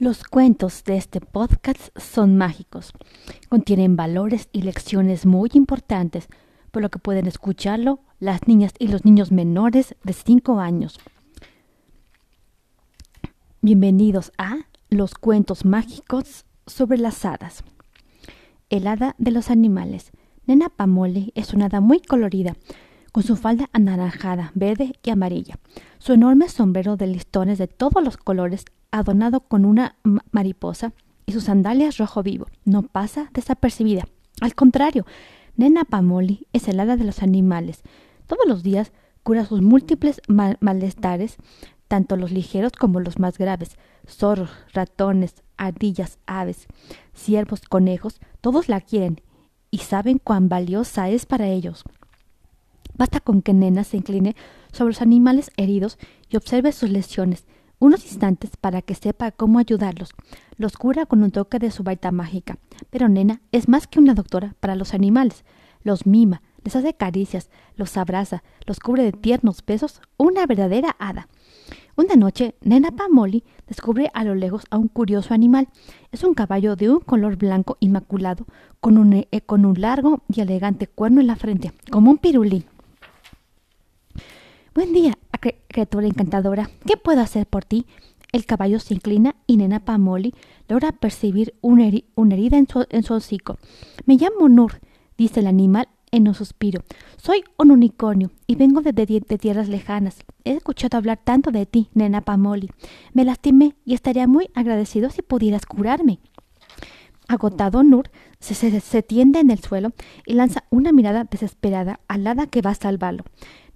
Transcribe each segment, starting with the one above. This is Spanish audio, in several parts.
Los cuentos de este podcast son mágicos. Contienen valores y lecciones muy importantes, por lo que pueden escucharlo las niñas y los niños menores de 5 años. Bienvenidos a Los cuentos mágicos sobre las hadas. El hada de los animales. Nena Pamole es una hada muy colorida, con su falda anaranjada, verde y amarilla, su enorme sombrero de listones de todos los colores adornado con una mariposa y sus sandalias rojo vivo. No pasa desapercibida. Al contrario, Nena Pamoli es el de los animales. Todos los días cura sus múltiples malestares, tanto los ligeros como los más graves. Zorros, ratones, ardillas, aves, ciervos, conejos, todos la quieren y saben cuán valiosa es para ellos. Basta con que Nena se incline sobre los animales heridos y observe sus lesiones, unos instantes para que sepa cómo ayudarlos. Los cura con un toque de su baita mágica. Pero Nena es más que una doctora para los animales. Los mima, les hace caricias, los abraza, los cubre de tiernos besos, una verdadera hada. Una noche, Nena Pamoli descubre a lo lejos a un curioso animal. Es un caballo de un color blanco inmaculado, con un, eh, con un largo y elegante cuerno en la frente, como un pirulí. Buen día, criatura encantadora. ¿Qué puedo hacer por ti? El caballo se inclina y Nena Pamoli logra percibir una, herida en su, hocico. Me llamo Nur, dice el animal en un suspiro. Soy un unicornio y vengo de, tierras lejanas. He escuchado hablar tanto de ti, Nena Pamoli. Me lastimé y estaría muy agradecido si pudieras curarme. Agotado, Nur se, se, tiende en el suelo y lanza una mirada desesperada al hada que va a salvarlo.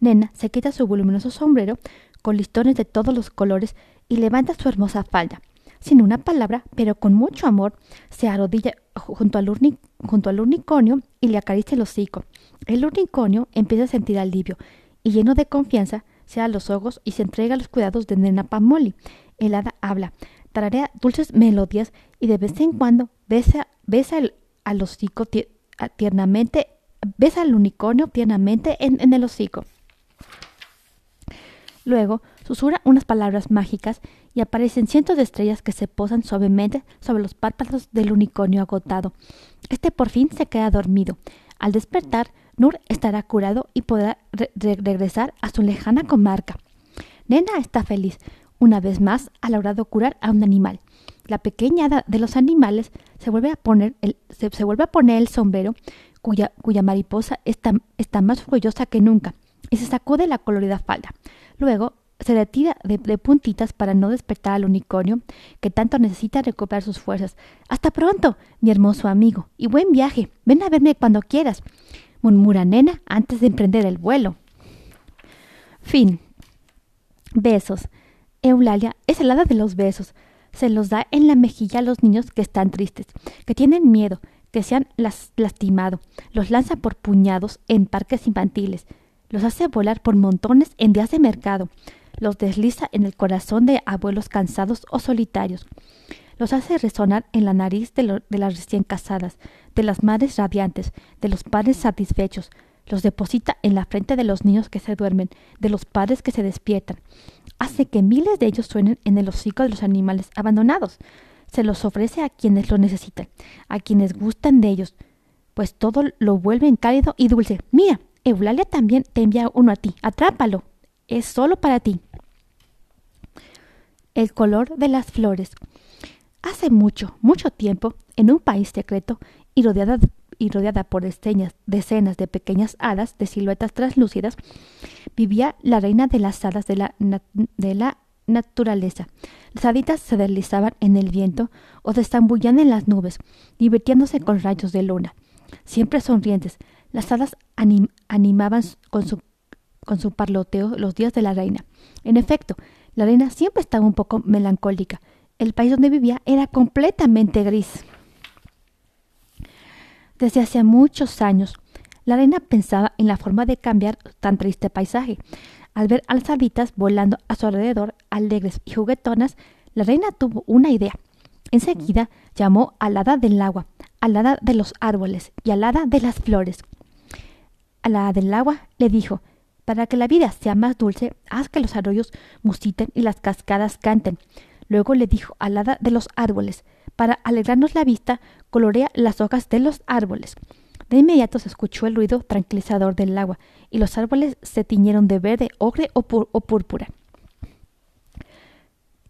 Nena se quita su voluminoso sombrero con listones de todos los colores y levanta su hermosa falda. Sin una palabra, pero con mucho amor, se arrodilla junto al, unicornio y le acaricia el hocico. El unicornio empieza a sentir alivio y lleno de confianza se da los ojos y se entrega a los cuidados de Nena Pamoli. El hada habla, tararea dulces melodías y de vez en cuando besa, besa al hocico tiernamente, besa al unicornio tiernamente en el hocico. Luego susurra unas palabras mágicas y aparecen cientos de estrellas que se posan suavemente sobre los párpados del unicornio agotado. Este por fin se queda dormido. Al despertar, Nur estará curado y podrá regresar a su lejana comarca. Nena está feliz. Una vez más ha logrado curar a un animal. La pequeña de los animales se vuelve a poner el, se, vuelve a poner el sombrero, cuya, mariposa está, está más orgullosa que nunca, y se sacude la colorida falda. Luego se retira de, puntitas para no despertar al unicornio, que tanto necesita recuperar sus fuerzas. Hasta pronto, mi hermoso amigo, y buen viaje. Ven a verme cuando quieras, murmura Nena antes de emprender el vuelo. Fin. Besos. Eulalia es el hada de los besos. Se los da en la mejilla a los niños que están tristes, que tienen miedo, que se han lastimado. Los lanza por puñados en parques infantiles los hace volar por montones en días de mercado, los desliza en el corazón de abuelos cansados o solitarios, los hace resonar en la nariz de, las recién casadas, de las madres radiantes, de los padres satisfechos, los deposita en la frente de los niños que se duermen, de los padres que se despiertan, hace que miles de ellos suenen en el hocico de los animales abandonados, se los ofrece a quienes lo necesitan, a quienes gustan de ellos, pues todo lo vuelve cálido y dulce. Mira, Eulalia también te envía uno a ti. Atrápalo. Es solo para ti. El color de las flores. Hace mucho, mucho tiempo, en un país secreto y rodeada, y rodeada por decenas, decenas de pequeñas hadas de siluetas translúcidas, vivía la reina de las hadas de la, de la naturaleza. Las haditas se deslizaban en el viento o se estambullían en las nubes, divirtiéndose con rayos de luna. Siempre sonrientes, las hadas animaban con su, parloteo los días de la reina. En efecto, la reina siempre estaba un poco melancólica. El país donde vivía era completamente gris. Desde hacía muchos años, la reina pensaba en la forma de cambiar tan triste paisaje. Al ver a las haditas volando a su alrededor, alegres y juguetonas, la reina tuvo una idea. Enseguida llamó al hada del agua, al hada de los árboles y al hada de las flores a la del agua le dijo Para que la vida sea más dulce, haz que los arroyos musiten y las cascadas canten. Luego le dijo al hada de los árboles, para alegrarnos la vista, colorea las hojas de los árboles. De inmediato se escuchó el ruido tranquilizador del agua, y los árboles se tiñeron de verde, ocre o, púrpura.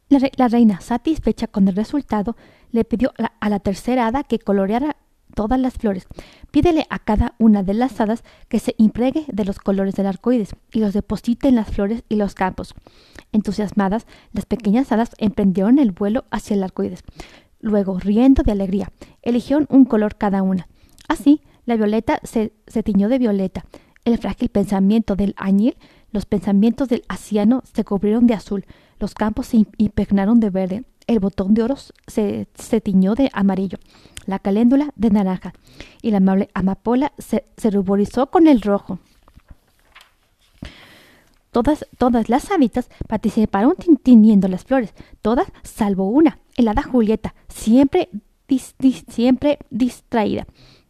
La, reina, satisfecha con el resultado, le pidió a la tercera hada que coloreara todas las flores. Pídele a cada una de las hadas que se impregue de los colores del arcoíris y los deposite en las flores y los campos. Entusiasmadas, las pequeñas hadas emprendieron el vuelo hacia el arcoíris. Luego, riendo de alegría, eligieron un color cada una. Así, la violeta se, se tiñó de violeta, el frágil pensamiento del añil, los pensamientos del asiano se cubrieron de azul, los campos se impregnaron de verde, el botón de oro se, se tiñó de amarillo, la caléndula de naranja, y la amable amapola se, ruborizó con el rojo. Todas, todas las habitas participaron tiñendo las flores, todas salvo una, el hada Julieta, siempre, siempre distraída.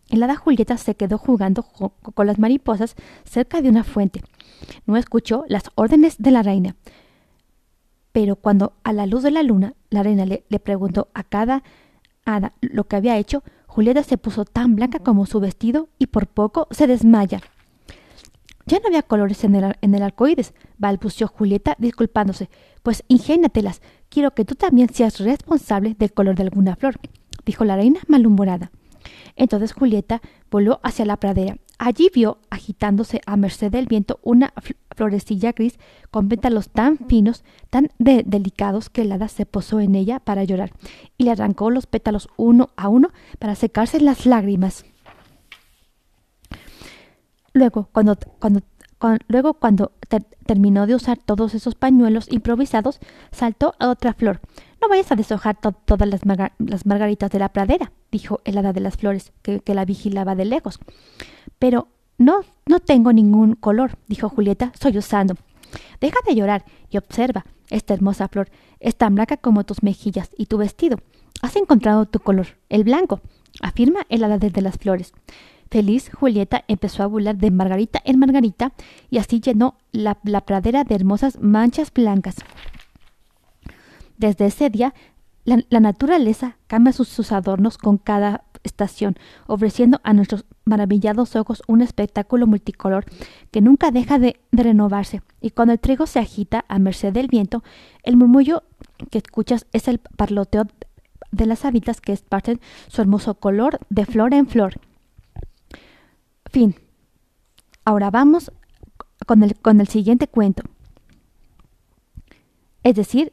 El hada Julieta se quedó jugando con las mariposas cerca de una fuente. No escuchó las órdenes de la reina. Pero cuando a la luz de la luna la reina le, le preguntó a cada hada lo que había hecho, Julieta se puso tan blanca como su vestido y por poco se desmaya. Ya no había colores en el, en el arcoíris, balbució Julieta disculpándose. Pues ingénatelas, quiero que tú también seas responsable del color de alguna flor, dijo la reina malhumorada. Entonces Julieta voló hacia la pradera. Allí vio, agitándose a merced del viento, una florecilla gris con pétalos tan finos, tan delicados, que el hada se posó en ella para llorar y le arrancó los pétalos uno a uno para secarse las lágrimas. Luego, cuando, cuando, luego, cuando terminó de usar todos esos pañuelos improvisados, saltó a otra flor. No vayas a deshojar todas las, margaritas de la pradera, dijo el hada de las flores, que, la vigilaba de lejos. Pero no, no tengo ningún color, dijo Julieta, sollozando. Deja de llorar y observa. Esta hermosa flor es tan blanca como tus mejillas y tu vestido. Has encontrado tu color, el blanco, afirma el hada de las flores. Feliz, Julieta empezó a volar de margarita en margarita y así llenó la, pradera de hermosas manchas blancas. Desde ese día, la, naturaleza cambia sus, adornos con cada estación, ofreciendo a nuestros maravillados ojos un espectáculo multicolor que nunca deja de, renovarse. Y cuando el trigo se agita a merced del viento, el murmullo que escuchas es el parloteo de las habitas que esparcen su hermoso color de flor en flor. Fin. Ahora vamos con el, con el siguiente cuento. Es decir,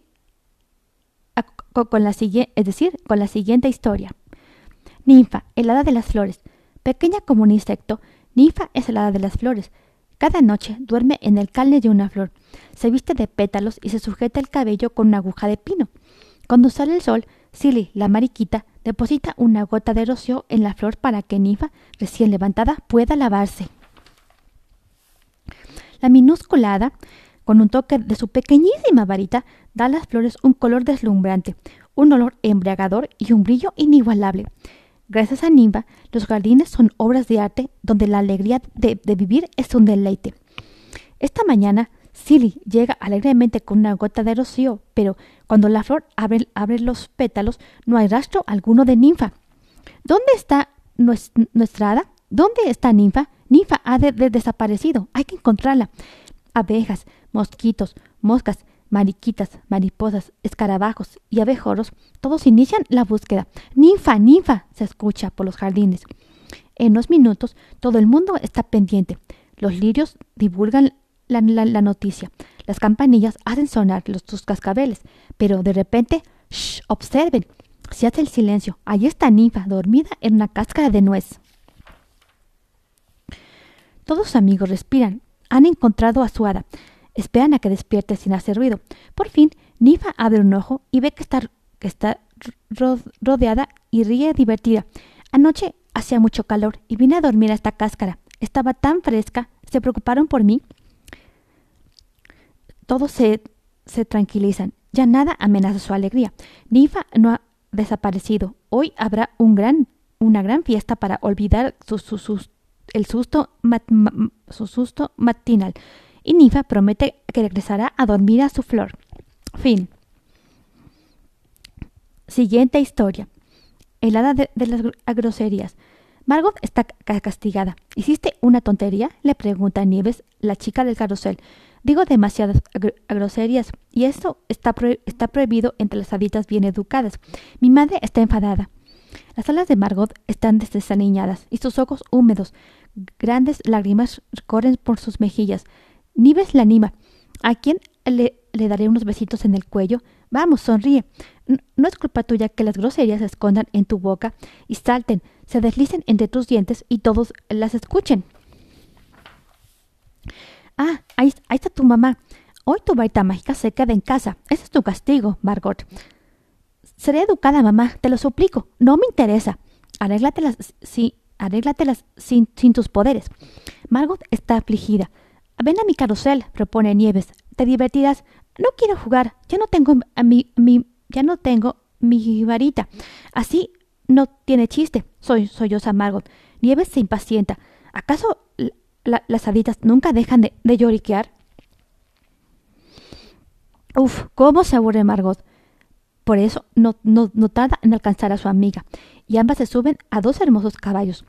con la, es decir, con la siguiente historia. Ninfa, el hada de las flores. Pequeña como un insecto, Ninfa es el hada de las flores. Cada noche duerme en el calne de una flor. Se viste de pétalos y se sujeta el cabello con una aguja de pino. Cuando sale el sol, Silly, la mariquita, deposita una gota de rocío en la flor para que Ninfa, recién levantada, pueda lavarse. La minúscula hada, con un toque de su pequeñísima varita, da a las flores un color deslumbrante, un olor embriagador y un brillo inigualable. Gracias a Nimba, los jardines son obras de arte donde la alegría de, vivir es un deleite. Esta mañana, Silly llega alegremente con una gota de rocío, pero cuando la flor abre, los pétalos, no hay rastro alguno de ninfa. ¿Dónde está nuestra hada? ¿Dónde está ninfa? Ninfa ha desaparecido. Hay que encontrarla. Abejas, mosquitos, moscas, mariquitas, mariposas, escarabajos y abejorros, todos inician la búsqueda. Ninfa, ninfa, se escucha por los jardines. En unos minutos todo el mundo está pendiente. Los lirios divulgan la, noticia. Las campanillas hacen sonar los, sus cascabeles. Pero de repente, shh, observen. Se hace el silencio. Allí está Ninfa, dormida en una cáscara de nuez. Todos amigos respiran. Han encontrado a su hada. Esperan a que despierte sin hacer ruido. Por fin, Nifa abre un ojo y ve que está, que está rodeada y ríe divertida. Anoche hacía mucho calor y vine a dormir a esta cáscara. Estaba tan fresca. ¿Se preocuparon por mí? Todos se, se tranquilizan. Ya nada amenaza su alegría. Nifa no ha desaparecido. Hoy habrá un gran, una gran fiesta para olvidar su, el susto, su susto matinal y Nifa promete que regresará a dormir a su flor. Fin. Siguiente historia. El hada de, las groserías. Margot está castigada. ¿Hiciste una tontería? le pregunta Nieves, la chica del carrusel. Digo demasiadas groserías, y esto está, está prohibido entre las haditas bien educadas. Mi madre está enfadada. Las alas de Margot están desaniñadas y sus ojos húmedos. Grandes lágrimas corren por sus mejillas. Nieves la anima. ¿A quién le, daré unos besitos en el cuello? Vamos, sonríe. No es culpa tuya que las groserías se escondan en tu boca y salten, se deslicen entre tus dientes y todos las escuchen. Ah, ahí, está tu mamá. Hoy tu varita mágica se queda en casa. Ese es tu castigo, Margot. Seré educada, mamá, te lo suplico. No me interesa. Arréglatelas, sí, arréglatelas sin tus poderes. Margot está afligida. Ven a mi carrusel, propone Nieves. Te divertirás. No quiero jugar. Ya no tengo a mi, mi ya no tengo mi varita. Así no tiene chiste. Soy solloza Margot. Nieves se impacienta. ¿Acaso las haditas nunca dejan de, lloriquear? Uf, ¿cómo se aburre Margot? Por eso no, no, no tarda en alcanzar a su amiga, y ambas se suben a dos hermosos caballos.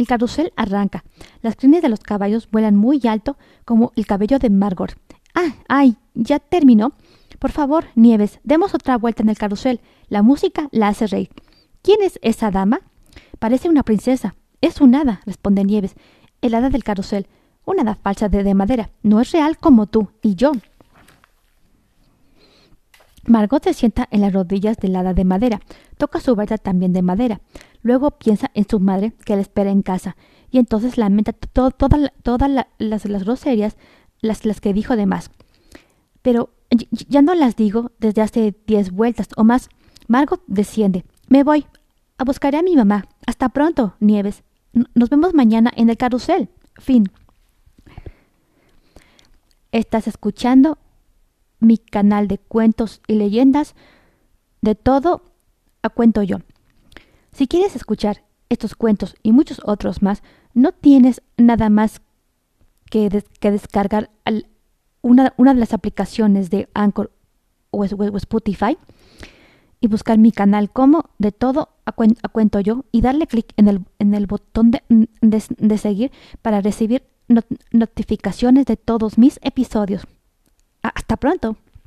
El carrusel arranca. Las crines de los caballos vuelan muy alto como el cabello de Margot. ¡Ah! ¡Ay! ¿Ya terminó? Por favor, Nieves, demos otra vuelta en el carrusel. La música la hace reír. ¿Quién es esa dama? Parece una princesa. Es un hada, responde Nieves. El hada del carrusel. Una hada falsa de, de madera. No es real como tú y yo. Margot se sienta en las rodillas del hada de madera. Toca su varita también de madera. Luego piensa en su madre que la espera en casa. Y entonces lamenta todas las, las groserías las, que dijo de más. Pero ya no las digo desde hace diez vueltas o más. Margot desciende. Me voy. A buscar a mi mamá. Hasta pronto, Nieves. Nos vemos mañana en el carrusel. Fin. Estás escuchando mi canal de cuentos y leyendas. De todo a cuento yo. Si quieres escuchar estos cuentos y muchos otros más, no tienes nada más que, descargar una, de las aplicaciones de Anchor o, Spotify y buscar mi canal como de todo a, cuento yo y darle clic en el, botón de, seguir para recibir notificaciones de todos mis episodios. Hasta pronto.